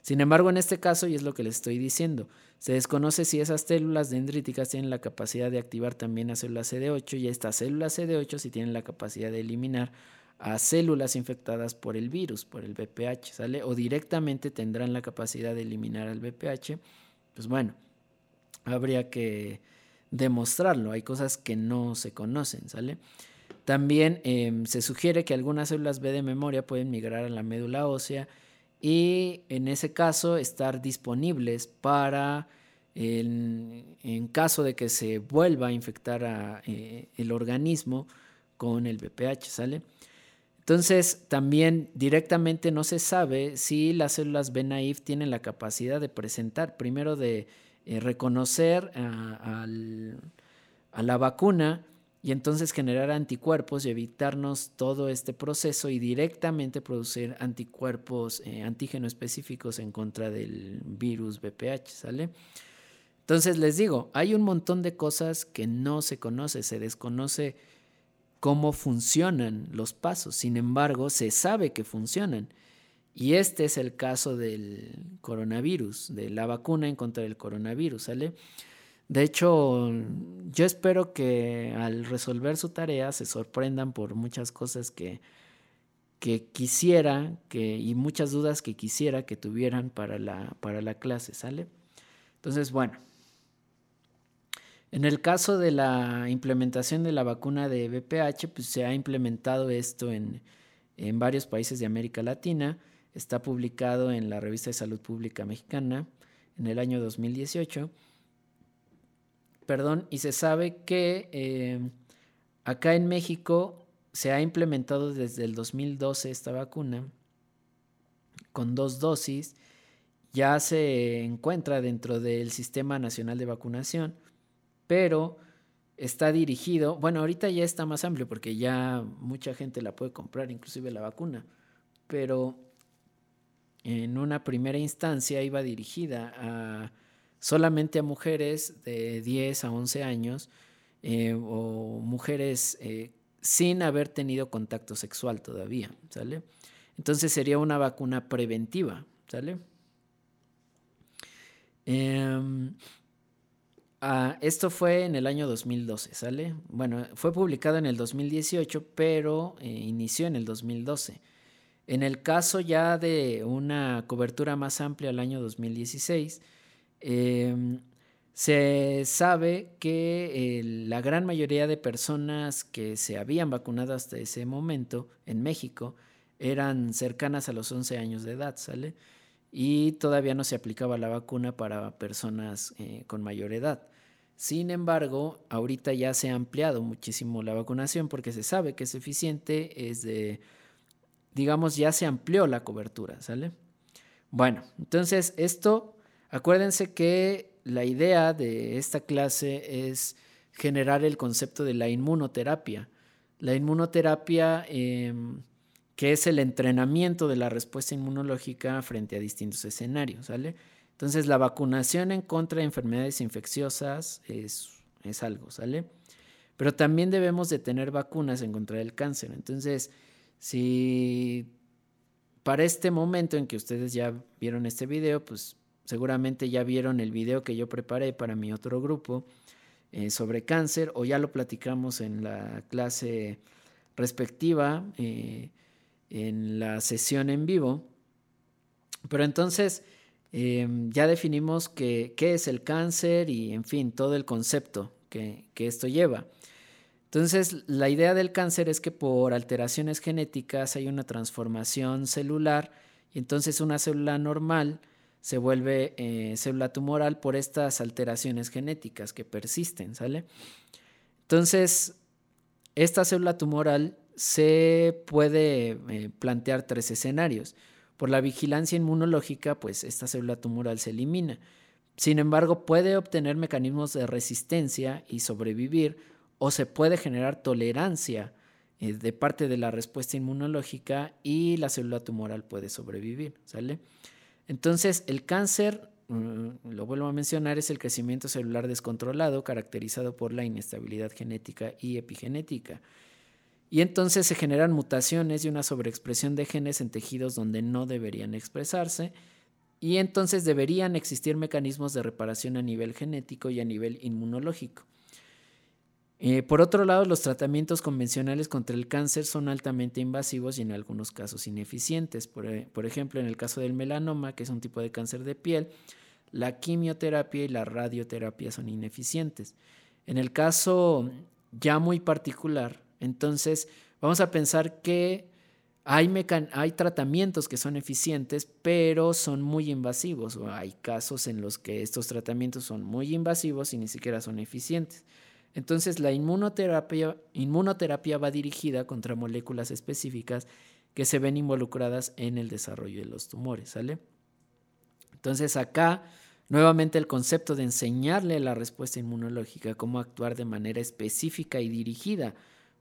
Sin embargo, en este caso, y es lo que les estoy diciendo, se desconoce si esas células dendríticas tienen la capacidad de activar también a células CD8 y estas células CD8 si tienen la capacidad de eliminar a células infectadas por el virus, por el VPH, ¿sale? O directamente tendrán la capacidad de eliminar al VPH. Pues bueno, habría que demostrarlo. Hay cosas que no se conocen, ¿sale? También em, se sugiere que algunas células B de memoria pueden migrar a la médula ósea y en ese caso estar disponibles para, en, caso de que se vuelva a infectar eh, el organismo con el VPH, ¿sale? Entonces, también directamente no se sabe si las células B naive tienen la capacidad de presentar, primero de eh, reconocer a la vacuna y entonces generar anticuerpos y evitarnos todo este proceso y directamente producir anticuerpos eh, antígeno específicos en contra del virus VPH, ¿sale? Entonces les digo, hay un montón de cosas que no se conoce, se desconoce cómo funcionan los pasos, sin embargo, se sabe que funcionan. Y este es el caso del coronavirus, de la vacuna en contra del coronavirus, ¿sale? De hecho, yo espero que al resolver su tarea se sorprendan por muchas cosas que, que quisiera que, y muchas dudas que quisiera que tuvieran para la, para la clase, ¿sale? Entonces, bueno, en el caso de la implementación de la vacuna de BPH, pues se ha implementado esto en, en varios países de América Latina. Está publicado en la revista de Salud Pública Mexicana en el año 2018 perdón, y se sabe que eh, acá en México se ha implementado desde el 2012 esta vacuna con dos dosis, ya se encuentra dentro del Sistema Nacional de Vacunación, pero está dirigido, bueno, ahorita ya está más amplio porque ya mucha gente la puede comprar, inclusive la vacuna, pero en una primera instancia iba dirigida a solamente a mujeres de 10 a 11 años eh, o mujeres eh, sin haber tenido contacto sexual todavía, ¿sale? Entonces sería una vacuna preventiva, ¿sale? Em, ah, esto fue en el año 2012, ¿sale? Bueno, fue publicado en el 2018, pero eh, inició en el 2012. En el caso ya de una cobertura más amplia al año 2016, Em, se sabe que la gran mayoría de personas que se habían vacunado hasta ese momento en México eran cercanas a los 11 años de edad, ¿sale? Y todavía no se aplicaba la vacuna para personas eh, con mayor edad. Sin embargo, ahorita ya se ha ampliado muchísimo la vacunación porque se sabe que es eficiente, es de, digamos, ya se amplió la cobertura, ¿sale? Bueno, entonces esto Acuérdense que la idea de esta clase es generar el concepto de la inmunoterapia. La inmunoterapia, em, que es el entrenamiento de la respuesta inmunológica frente a distintos escenarios, ¿sale? Entonces, la vacunación en contra de enfermedades infecciosas es, es algo, ¿sale? Pero también debemos de tener vacunas en contra del cáncer. Entonces, si para este momento en que ustedes ya vieron este video, pues seguramente ya vieron el video que yo preparé para mi otro grupo eh, sobre cáncer o ya lo platicamos en la clase respectiva, eh, en la sesión en vivo. Pero entonces em, ya definimos qué es el cáncer y, en fin, todo el concepto que, que esto lleva. Entonces, la idea del cáncer es que por alteraciones genéticas hay una transformación celular y entonces una célula normal se vuelve eh, célula tumoral por estas alteraciones genéticas que persisten, ¿sale? Entonces, esta célula tumoral se puede eh, plantear tres escenarios. Por la vigilancia inmunológica, pues esta célula tumoral se elimina. Sin embargo, puede obtener mecanismos de resistencia y sobrevivir o se puede generar tolerancia eh, de parte de la respuesta inmunológica y la célula tumoral puede sobrevivir, ¿sale? Entonces, el cáncer, mm, lo vuelvo a mencionar, es el crecimiento celular descontrolado caracterizado por la inestabilidad genética y epigenética. Y entonces se generan mutaciones y una sobreexpresión de genes en tejidos donde no deberían expresarse. Y entonces deberían existir mecanismos de reparación a nivel genético y a nivel inmunológico. Eh, por otro lado, los tratamientos convencionales contra el cáncer son altamente invasivos y en algunos casos ineficientes. Por, eh, por, ejemplo, en el caso del melanoma, que es un tipo de cáncer de piel, la quimioterapia y la radioterapia son ineficientes. En el caso ya muy particular, entonces vamos a pensar que hay, hay tratamientos que son eficientes, pero son muy invasivos. O hay casos en los que estos tratamientos son muy invasivos y ni siquiera son eficientes. Entonces la inmunoterapia, inmunoterapia va dirigida contra moléculas específicas que se ven involucradas en el desarrollo de los tumores, ¿sale? Entonces acá nuevamente el concepto de enseñarle la respuesta inmunológica, cómo actuar de manera específica y dirigida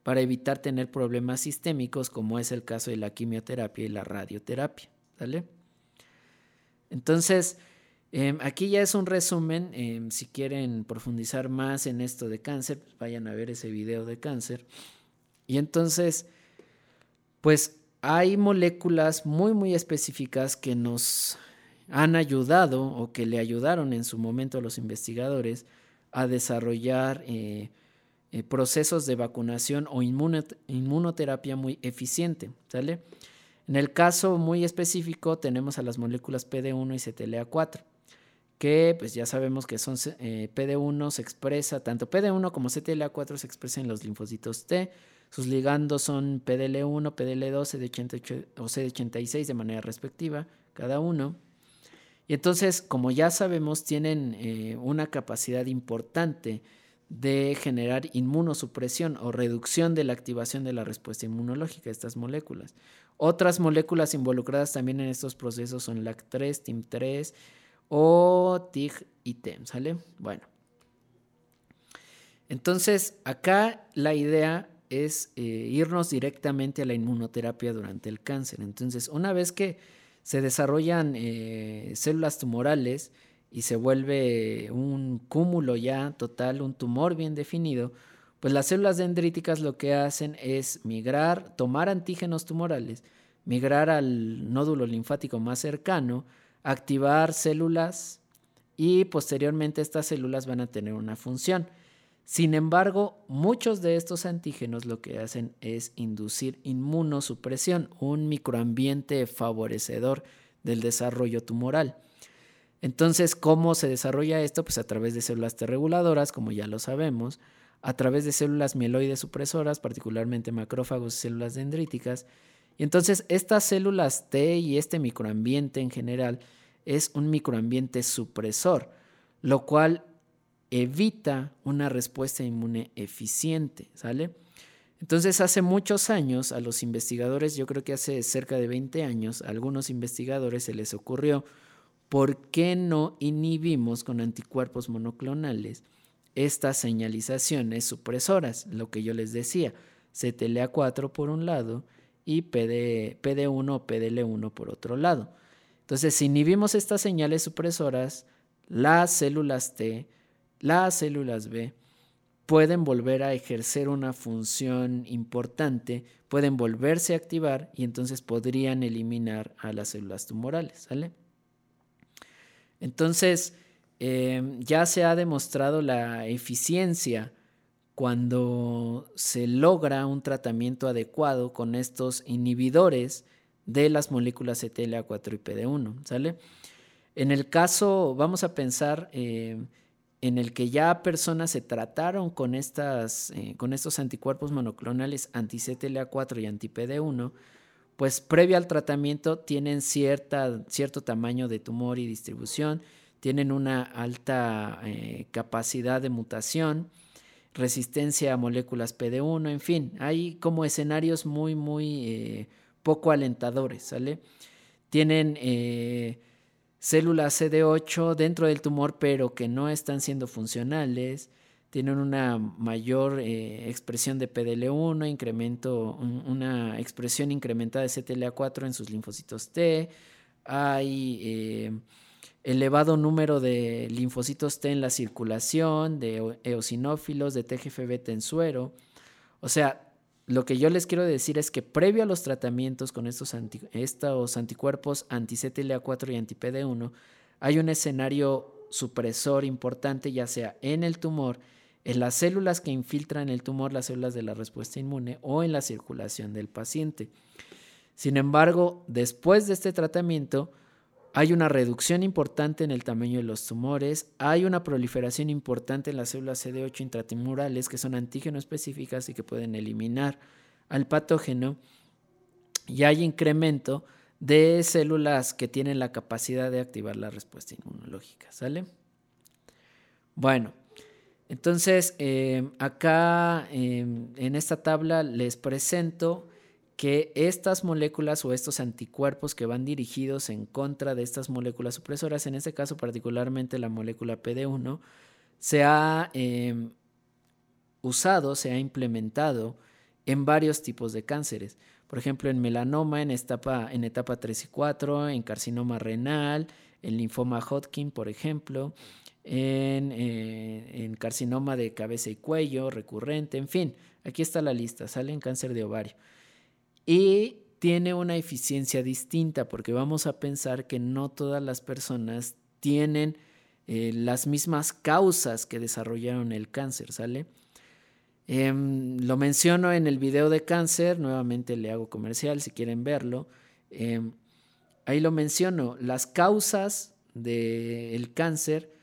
para evitar tener problemas sistémicos como es el caso de la quimioterapia y la radioterapia. Entonces, Em, aquí ya es un resumen, em, si quieren profundizar más en esto de cáncer, pues vayan a ver ese video de cáncer. Y entonces, pues hay moléculas muy, muy específicas que nos han ayudado o que le ayudaron en su momento a los investigadores a desarrollar eh, eh, procesos de vacunación o inmunoterapia muy eficiente, ¿sale? En el caso muy específico tenemos a las moléculas PD1 y CTLA4 que pues ya sabemos que son eh, PD1 se expresa, tanto PD1 como CTLA4 se expresan en los linfocitos T, sus ligandos son PDL1, PDL2, CD88 o CD86 de manera respectiva, cada uno. Y entonces, como ya sabemos, tienen eh, una capacidad importante de generar inmunosupresión o reducción de la activación de la respuesta inmunológica de estas moléculas. Otras moléculas involucradas también en estos procesos son LAC3, TIM3, o TIG y ¿sale? Bueno. Entonces, acá la idea es eh, irnos directamente a la inmunoterapia durante el cáncer. Entonces, una vez que se desarrollan eh, células tumorales y se vuelve un cúmulo ya total, un tumor bien definido, pues las células dendríticas lo que hacen es migrar, tomar antígenos tumorales, migrar al nódulo linfático más cercano, activar células y posteriormente estas células van a tener una función. Sin embargo, muchos de estos antígenos lo que hacen es inducir inmunosupresión, un microambiente favorecedor del desarrollo tumoral. Entonces, ¿cómo se desarrolla esto? Pues a través de células T reguladoras, como ya lo sabemos, a través de células mieloides supresoras, particularmente macrófagos y células dendríticas. Y entonces estas células T y este microambiente en general es un microambiente supresor, lo cual evita una respuesta inmune eficiente, ¿sale? Entonces, hace muchos años a los investigadores, yo creo que hace cerca de 20 años, a algunos investigadores se les ocurrió, ¿por qué no inhibimos con anticuerpos monoclonales estas señalizaciones supresoras? Lo que yo les decía, CTLA4 por un lado y PD, PD1 o PDL1 por otro lado. Entonces, si inhibimos estas señales supresoras, las células T, las células B, pueden volver a ejercer una función importante, pueden volverse a activar y entonces podrían eliminar a las células tumorales. Entonces, em, ya se ha demostrado la eficiencia cuando se logra un tratamiento adecuado con estos inhibidores de las moléculas CTLA4 y PD1, ¿sale? En el caso, vamos a pensar eh, en el que ya personas se trataron con, estas, eh, con estos anticuerpos monoclonales anti-CTLA4 y anti-PD1, pues previo al tratamiento tienen cierta, cierto tamaño de tumor y distribución, tienen una alta eh, capacidad de mutación, resistencia a moléculas PD1, en fin, hay como escenarios muy, muy eh, poco alentadores, ¿sale? Tienen eh, células CD8 dentro del tumor, pero que no están siendo funcionales, tienen una mayor eh, expresión de PDL1, incremento, una expresión incrementada de CTLA4 en sus linfocitos T, hay elevado número de linfocitos T en la circulación, de eosinófilos, de TGF-beta en suero. O sea, lo que yo les quiero decir es que previo a los tratamientos con estos, estos anticuerpos anti-CTLA4 y anti-PD1, hay un escenario supresor importante, ya sea en el tumor, en las células que infiltran el tumor, las células de la respuesta inmune o en la circulación del paciente. Sin embargo, después de este tratamiento, hay una reducción importante en el tamaño de los tumores, hay una proliferación importante en las células CD8 intratumorales que son antígeno específicas y que pueden eliminar al patógeno, y hay incremento de células que tienen la capacidad de activar la respuesta inmunológica, ¿sale? Bueno, entonces eh, acá eh, en esta tabla les presento que estas moléculas o estos anticuerpos que van dirigidos en contra de estas moléculas supresoras, en este caso particularmente la molécula PD1, se ha em, usado, se ha implementado en varios tipos de cánceres. Por ejemplo, en melanoma en etapa, en etapa 3 y 4, en carcinoma renal, en linfoma Hodgkin, por ejemplo, en, eh, en carcinoma de cabeza y cuello recurrente, en fin, aquí está la lista, sale en cáncer de ovario y tiene una eficiencia distinta porque vamos a pensar que no todas las personas tienen eh, las mismas causas que desarrollaron el cáncer, ¿sale? Em, lo menciono en el video de cáncer, nuevamente le hago comercial si quieren verlo. Em, ahí lo menciono, las causas del cáncer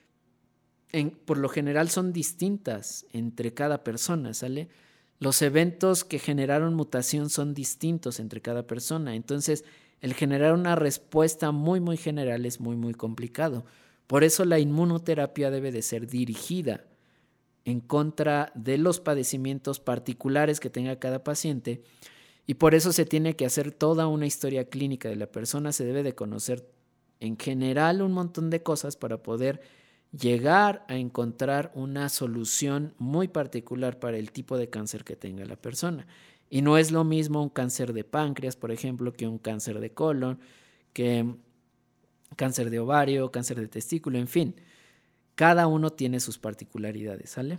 por lo general son distintas entre cada persona, ¿sale? Los eventos que generaron mutación son distintos entre cada persona. Entonces, el generar una respuesta muy, muy general es muy, muy complicado. Por eso la inmunoterapia debe de ser dirigida en contra de los padecimientos particulares que tenga cada paciente y por eso se tiene que hacer toda una historia clínica de la persona, se debe de conocer en general un montón de cosas para poder llegar a encontrar una solución muy particular para el tipo de cáncer que tenga la persona. Y no es lo mismo un cáncer de páncreas, por ejemplo, que un cáncer de colon, que cáncer de ovario, cáncer de testículo, en fin. Cada uno tiene sus particularidades, ¿sale?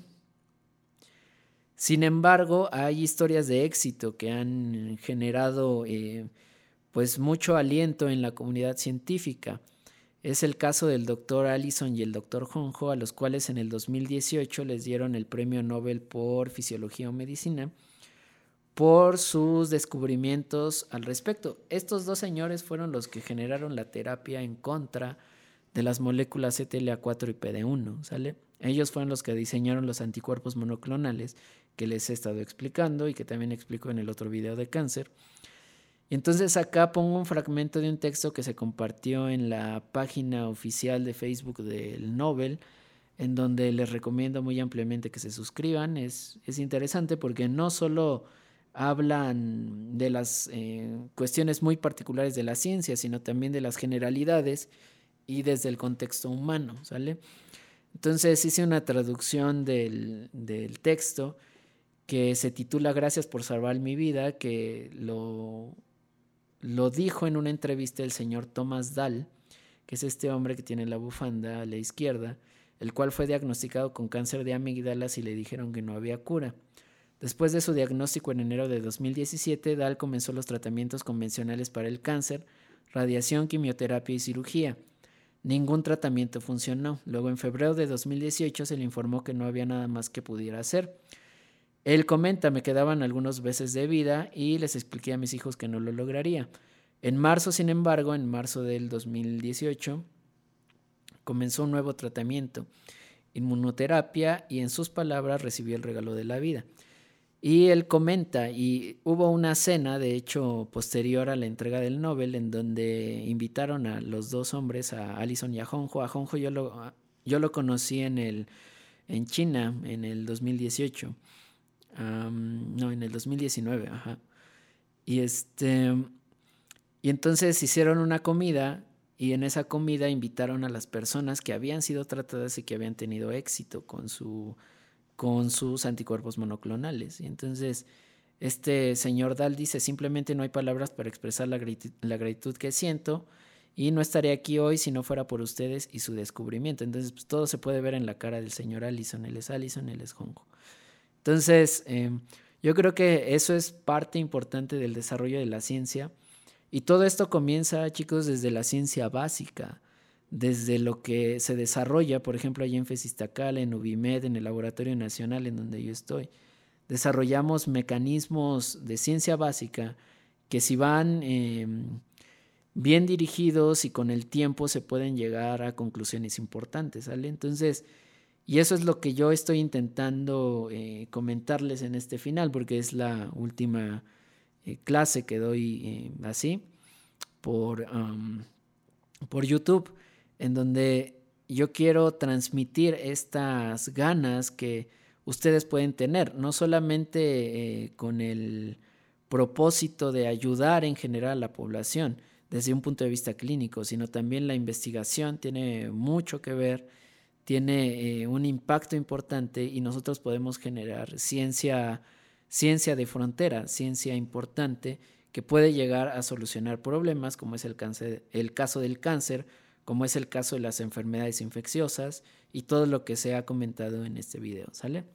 Sin embargo, hay historias de éxito que han generado eh, pues mucho aliento en la comunidad científica. Es el caso del doctor Allison y el doctor Honjo, a los cuales en el 2018 les dieron el premio Nobel por Fisiología o Medicina por sus descubrimientos al respecto. Estos dos señores fueron los que generaron la terapia en contra de las moléculas CTLA4 y PD1, ¿sale? Ellos fueron los que diseñaron los anticuerpos monoclonales que les he estado explicando y que también explico en el otro video de cáncer. Entonces acá pongo un fragmento de un texto que se compartió en la página oficial de Facebook del Nobel, en donde les recomiendo muy ampliamente que se suscriban. Es, es interesante porque no solo hablan de las eh, cuestiones muy particulares de la ciencia, sino también de las generalidades y desde el contexto humano, ¿sale? Entonces hice una traducción del, del texto que se titula Gracias por salvar mi vida, que lo lo dijo en una entrevista el señor Thomas Dahl, que es este hombre que tiene la bufanda a la izquierda, el cual fue diagnosticado con cáncer de amígdalas y le dijeron que no había cura. Después de su diagnóstico en enero de 2017, Dahl comenzó los tratamientos convencionales para el cáncer, radiación, quimioterapia y cirugía. Ningún tratamiento funcionó. Luego, en febrero de 2018, se le informó que no había nada más que pudiera hacer. Él comenta, me quedaban algunos meses de vida y les expliqué a mis hijos que no lo lograría. En marzo, sin embargo, en marzo del 2018, comenzó un nuevo tratamiento, inmunoterapia, y en sus palabras recibió el regalo de la vida. Y él comenta, y hubo una cena, de hecho, posterior a la entrega del Nobel, en donde invitaron a los dos hombres, a Alison y a Jonjo. A Jonjo yo lo, yo lo conocí en, el, en China en el 2018. No, en el 2019, ajá. Y este. Y entonces hicieron una comida y en esa comida invitaron a las personas que habían sido tratadas y que habían tenido éxito con, su, con sus anticuerpos monoclonales. Y entonces este señor Dal dice, simplemente no hay palabras para expresar la gratitud, que siento y no estaré aquí hoy si no fuera por ustedes y su descubrimiento. Entonces pues, todo se puede ver en la cara del señor Allison. Él es Allison, él es Hongo. Entonces, em, yo creo que eso es parte importante del desarrollo de la ciencia y todo esto comienza, chicos, desde la ciencia básica, desde lo que se desarrolla, por ejemplo, allí en Fesistacal, en Ubimed, en el Laboratorio Nacional en donde yo estoy. Desarrollamos mecanismos de ciencia básica que si van em, bien dirigidos y con el tiempo se pueden llegar a conclusiones importantes. Entonces, y eso es lo que yo estoy intentando eh, comentarles en este final, porque es la última eh, clase que doy eh, así por, por YouTube, en donde yo quiero transmitir estas ganas que ustedes pueden tener, no solamente con el propósito de ayudar en general a la población desde un punto de vista clínico, sino también la investigación tiene mucho que ver, tiene un impacto importante y nosotros podemos generar ciencia ciencia de frontera, ciencia importante que puede llegar a solucionar problemas como es el, cáncer, el caso del cáncer, como es el caso de las enfermedades infecciosas y todo lo que se ha comentado en este video, ¿sale?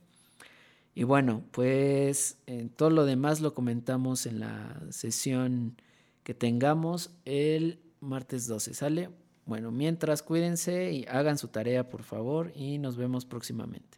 Y bueno, pues en todo lo demás lo comentamos en la sesión que tengamos el martes 12, ¿sale? Bueno, mientras cuídense y hagan su tarea por favor y nos vemos próximamente.